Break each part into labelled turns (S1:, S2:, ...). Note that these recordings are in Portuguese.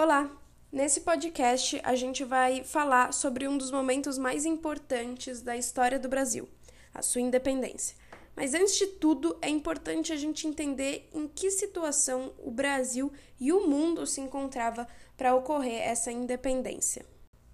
S1: Olá! Nesse podcast a gente vai falar sobre um dos momentos mais importantes da história do Brasil, a sua independência. Mas antes de tudo, é importante a gente entender em que situação o Brasil e o mundo se encontrava para ocorrer essa independência.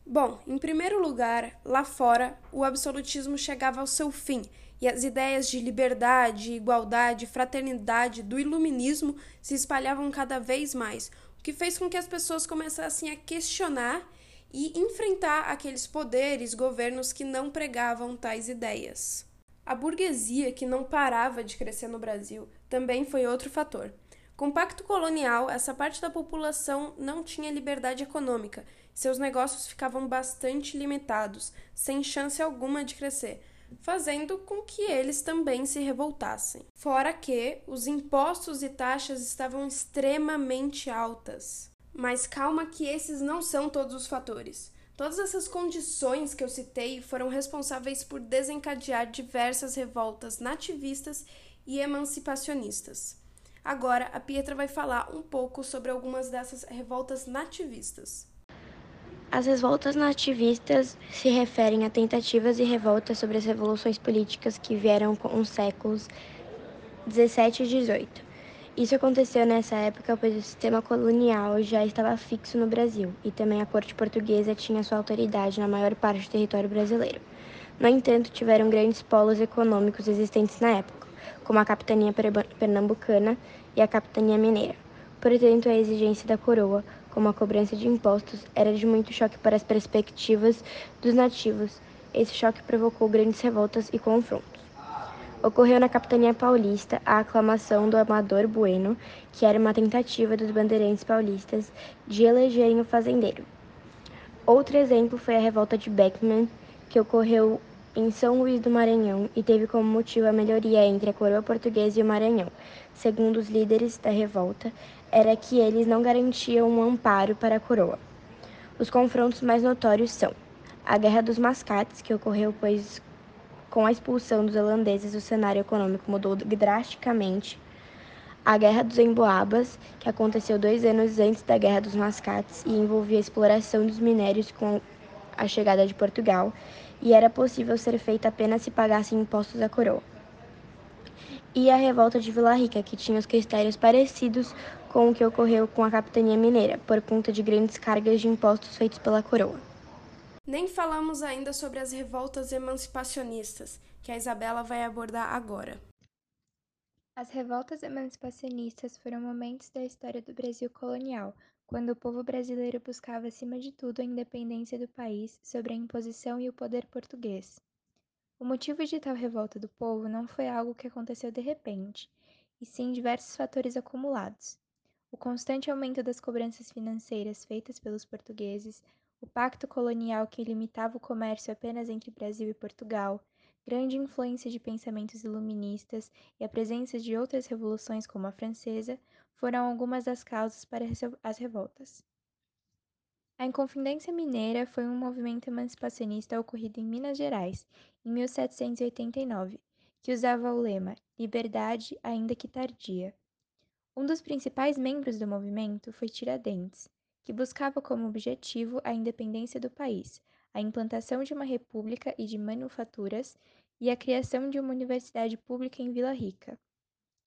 S1: Bom, em primeiro lugar, lá fora, o absolutismo chegava ao seu fim e as ideias de liberdade, igualdade, fraternidade do iluminismo se espalhavam cada vez mais, que fez com que as pessoas começassem a questionar e enfrentar aqueles poderes, governos que não pregavam tais ideias. A burguesia, que não parava de crescer no Brasil, também foi outro fator. Com o pacto colonial, essa parte da população não tinha liberdade econômica, seus negócios ficavam bastante limitados, sem chance alguma de crescer fazendo com que eles também se revoltassem. Fora que os impostos e taxas estavam extremamente altas. Mas calma que esses não são todos os fatores. Todas essas condições que eu citei foram responsáveis por desencadear diversas revoltas nativistas e emancipacionistas. Agora, a Pietra vai falar um pouco sobre algumas dessas revoltas nativistas.
S2: As revoltas nativistas se referem a tentativas e revoltas sobre as revoluções políticas que vieram com os séculos 17 e 18. Isso aconteceu nessa época pois o sistema colonial já estava fixo no Brasil e também a corte portuguesa tinha sua autoridade na maior parte do território brasileiro. No entanto, tiveram grandes polos econômicos existentes na época, como a capitania pernambucana e a capitania mineira. Portanto, a exigência da coroa como a cobrança de impostos, era de muito choque para as perspectivas dos nativos. Esse choque provocou grandes revoltas e confrontos. Ocorreu na capitania paulista a aclamação do Amador Bueno, que era uma tentativa dos bandeirantes paulistas de elegerem o fazendeiro. Outro exemplo foi a revolta de Beckman, que ocorreu em São Luís do Maranhão e teve como motivo a melhoria entre a coroa portuguesa e o Maranhão. Segundo os líderes da revolta, era que eles não garantiam um amparo para a coroa. Os confrontos mais notórios são a Guerra dos Mascates, que ocorreu pois com a expulsão dos holandeses o cenário econômico mudou drasticamente. A Guerra dos Emboabas, que aconteceu dois anos antes da Guerra dos Mascates e envolvia a exploração dos minérios com a chegada de Portugal, e era possível ser feita apenas se pagassem impostos à coroa. E a revolta de Vila Rica, que tinha os critérios parecidos com o que ocorreu com a capitania mineira, por conta de grandes cargas de impostos feitos pela coroa.
S1: Nem falamos ainda sobre as revoltas emancipacionistas, que a Isabela vai abordar agora.
S3: As revoltas emancipacionistas foram momentos da história do Brasil colonial, quando o povo brasileiro buscava acima de tudo a independência do país sobre a imposição e o poder português. O motivo de tal revolta do povo não foi algo que aconteceu de repente, e sim diversos fatores acumulados. O constante aumento das cobranças financeiras feitas pelos portugueses, o pacto colonial que limitava o comércio apenas entre Brasil e Portugal, grande influência de pensamentos iluministas e a presença de outras revoluções como a francesa foram algumas das causas para as revoltas. A Inconfidência Mineira foi um movimento emancipacionista ocorrido em Minas Gerais, em 1789, que usava o lema Liberdade, ainda que tardia. Um dos principais membros do movimento foi Tiradentes, que buscava como objetivo a independência do país, a implantação de uma república e de manufaturas e a criação de uma universidade pública em Vila Rica.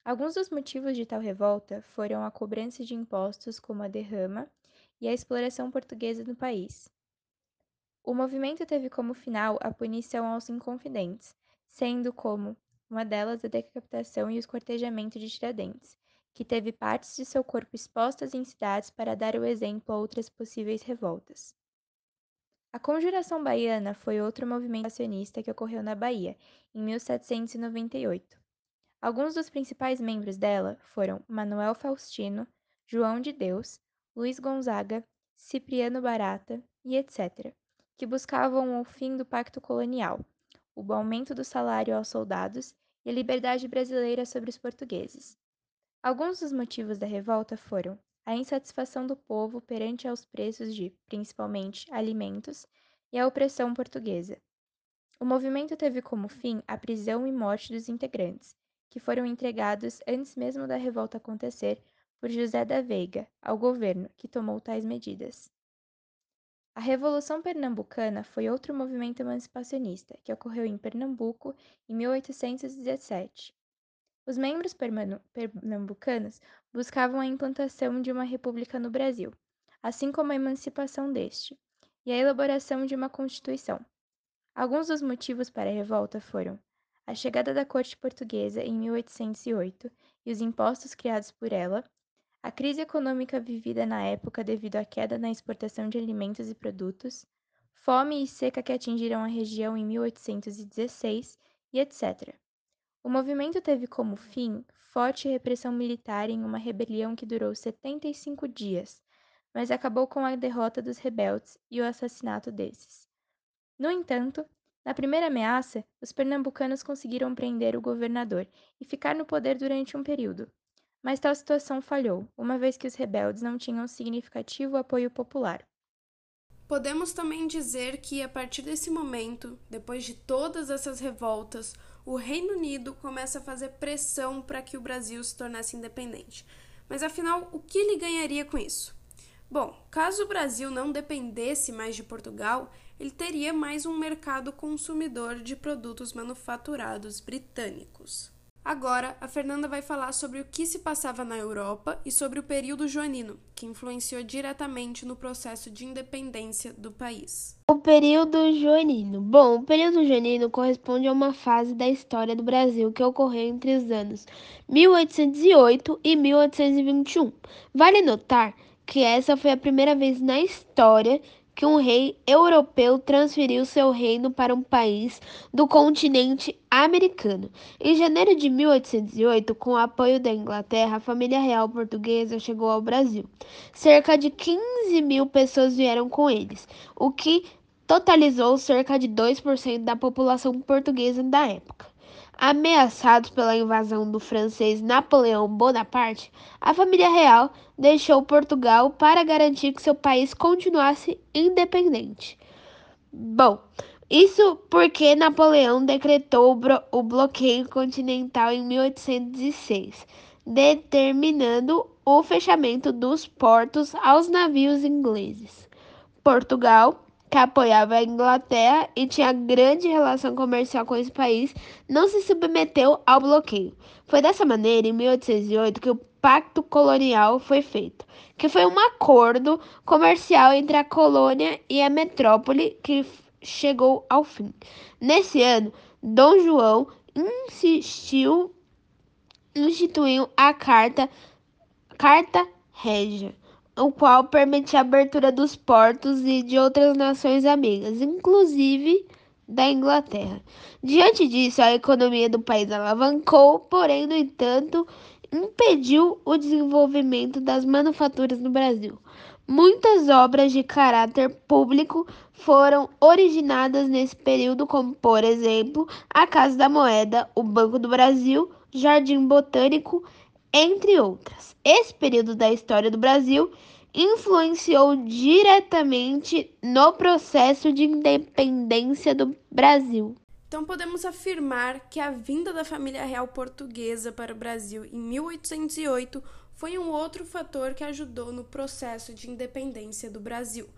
S3: Alguns dos motivos de tal revolta foram a cobrança de impostos como a derrama e a exploração portuguesa no país. O movimento teve como final a punição aos inconfidentes, sendo como uma delas a decapitação e o escortejamento de Tiradentes, que teve partes de seu corpo expostas em cidades para dar o exemplo a outras possíveis revoltas. A Conjuração Baiana foi outro movimento acionista que ocorreu na Bahia, em 1798. Alguns dos principais membros dela foram Manuel Faustino, João de Deus, Luiz Gonzaga, Cipriano Barata e etc., que buscavam o fim do pacto colonial, o aumento do salário aos soldados e a liberdade brasileira sobre os portugueses. Alguns dos motivos da revolta foram a insatisfação do povo perante aos preços de, principalmente, alimentos e a opressão portuguesa. O movimento teve como fim a prisão e morte dos integrantes, que foram entregados antes mesmo da revolta acontecer por José da Veiga ao governo, que tomou tais medidas. A Revolução Pernambucana foi outro movimento emancipacionista que ocorreu em Pernambuco em 1817. Os membros pernambucanos buscavam a implantação de uma república no Brasil, assim como a emancipação deste, e a elaboração de uma constituição. Alguns dos motivos para a revolta foram a chegada da corte portuguesa em 1808 e os impostos criados por ela, a crise econômica vivida na época devido à queda na exportação de alimentos e produtos, fome e seca que atingiram a região em 1816 e etc. O movimento teve como fim forte repressão militar em uma rebelião que durou 75 dias, mas acabou com a derrota dos rebeldes e o assassinato desses. No entanto, na primeira ameaça, os pernambucanos conseguiram prender o governador e ficar no poder durante um período, mas tal situação falhou, uma vez que os rebeldes não tinham significativo apoio popular.
S1: Podemos também dizer que, a partir desse momento, depois de todas essas revoltas, o Reino Unido começa a fazer pressão para que o Brasil se tornasse independente. Mas afinal, o que ele ganharia com isso? Bom, caso o Brasil não dependesse mais de Portugal, ele teria mais um mercado consumidor de produtos manufaturados britânicos. Agora, a Fernanda vai falar sobre o que se passava na Europa e sobre o período joanino, que influenciou diretamente no processo de independência do país.
S4: O período joanino. Bom, o período joanino corresponde a uma fase da história do Brasil que ocorreu entre os anos 1808 e 1821. Vale notar que essa foi a primeira vez na história que um rei europeu transferiu seu reino para um país do continente americano. Em janeiro de 1808, com o apoio da Inglaterra, a família real portuguesa chegou ao Brasil. Cerca de 15 mil pessoas vieram com eles, o que totalizou cerca de 2% da população portuguesa da época. Ameaçados pela invasão do francês Napoleão Bonaparte, a família real deixou Portugal para garantir que seu país continuasse independente. Bom, isso porque Napoleão decretou o bloqueio continental em 1806, determinando o fechamento dos portos aos navios ingleses. Portugal que apoiava a Inglaterra e tinha grande relação comercial com esse país, não se submeteu ao bloqueio. Foi dessa maneira, em 1808, que o Pacto Colonial foi feito, que foi um acordo comercial entre a colônia e a metrópole que chegou ao fim. Nesse ano, Dom João insistiu instituiu a Carta Carta Régia o qual permite a abertura dos portos e de outras nações amigas, inclusive da Inglaterra. Diante disso, a economia do país alavancou, porém, no entanto, impediu o desenvolvimento das manufaturas no Brasil. Muitas obras de caráter público foram originadas nesse período, como, por exemplo, a Casa da Moeda, o Banco do Brasil, Jardim Botânico entre outras. Esse período da história do Brasil influenciou diretamente no processo de independência do Brasil.
S1: Então podemos afirmar que a vinda da família real portuguesa para o Brasil em 1808 foi um outro fator que ajudou no processo de independência do Brasil,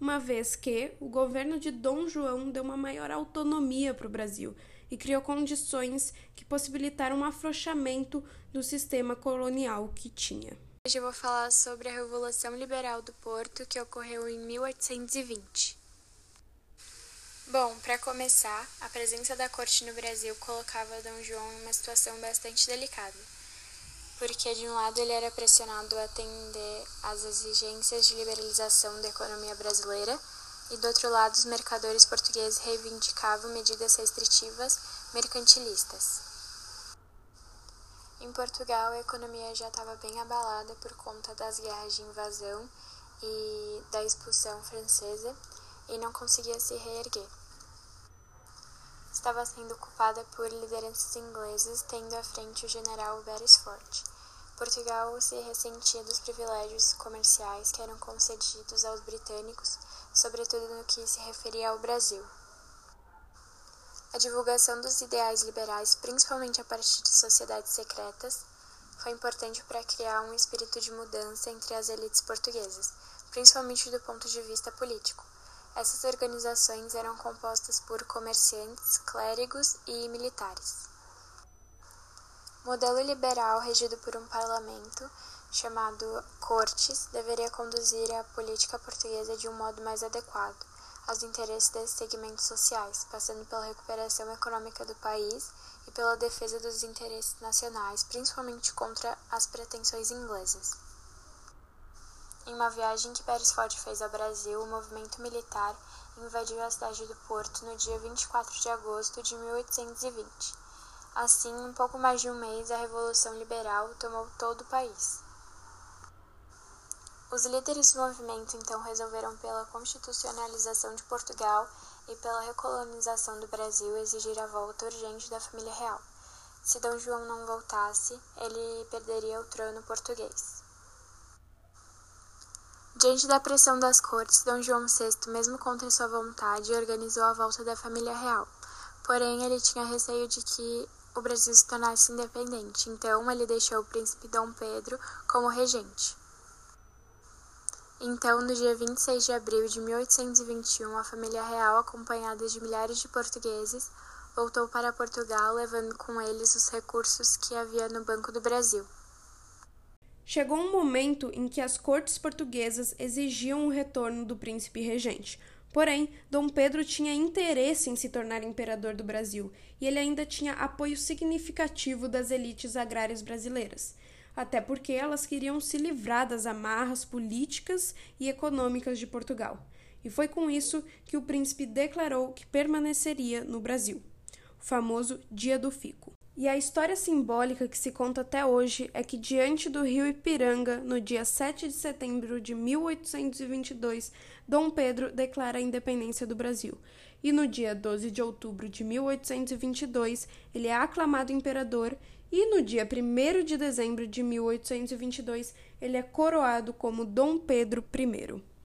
S1: uma vez que o governo de Dom João deu uma maior autonomia para o Brasil e criou condições que possibilitaram um afrouxamento do sistema colonial que tinha.
S5: Hoje eu vou falar sobre a Revolução Liberal do Porto que ocorreu em 1820. Bom, para começar, a presença da corte no Brasil colocava Dom João em uma situação bastante delicada, porque de um lado ele era pressionado a atender às exigências de liberalização da economia brasileira e do outro lado os mercadores portugueses reivindicavam medidas restritivas mercantilistas. Em Portugal, a economia já estava bem abalada por conta das guerras de invasão e da expulsão francesa e não conseguia se reerguer. Estava sendo ocupada por lideranças ingleses, tendo à frente o general Beresford. Portugal se ressentia dos privilégios comerciais que eram concedidos aos britânicos sobretudo no que se referia ao Brasil. A divulgação dos ideais liberais, principalmente a partir de sociedades secretas, foi importante para criar um espírito de mudança entre as elites portuguesas, principalmente do ponto de vista político. Essas organizações eram compostas por comerciantes, clérigos e militares. Modelo liberal regido por um parlamento chamado Cortes deveria conduzir a política portuguesa de um modo mais adequado aos interesses desses segmentos sociais, passando pela recuperação econômica do país e pela defesa dos interesses nacionais, principalmente contra as pretensões inglesas. Em uma viagem que Beresford fez ao Brasil, o movimento militar invadiu a cidade do Porto no dia 24 de agosto de 1820. Assim, em pouco mais de um mês, a Revolução Liberal tomou todo o país. Os líderes do movimento então resolveram pela constitucionalização de Portugal e pela recolonização do Brasil exigir a volta urgente da família real. Se Dom João não voltasse, ele perderia o trono português. Diante da pressão das cortes, Dom João VI, mesmo contra sua vontade, organizou a volta da família real. Porém, ele tinha receio de que o Brasil se tornasse independente, então ele deixou o príncipe Dom Pedro como regente. Então, no dia 26 de abril de 1821, a família real, acompanhada de milhares de portugueses, voltou para Portugal, levando com eles os recursos que havia no Banco do Brasil.
S1: Chegou um momento em que as cortes portuguesas exigiam o retorno do príncipe regente. Porém, Dom Pedro tinha interesse em se tornar imperador do Brasil e ele ainda tinha apoio significativo das elites agrárias brasileiras até porque elas queriam se livrar das amarras políticas e econômicas de Portugal. E foi com isso que o príncipe declarou que permaneceria no Brasil, o famoso Dia do Fico. E a história simbólica que se conta até hoje é que, diante do rio Ipiranga, no dia 7 de setembro de 1822, Dom Pedro declara a independência do Brasil. E no dia 12 de outubro de 1822, ele é aclamado imperador e no dia 1 de dezembro de 1822 ele é coroado como Dom Pedro I.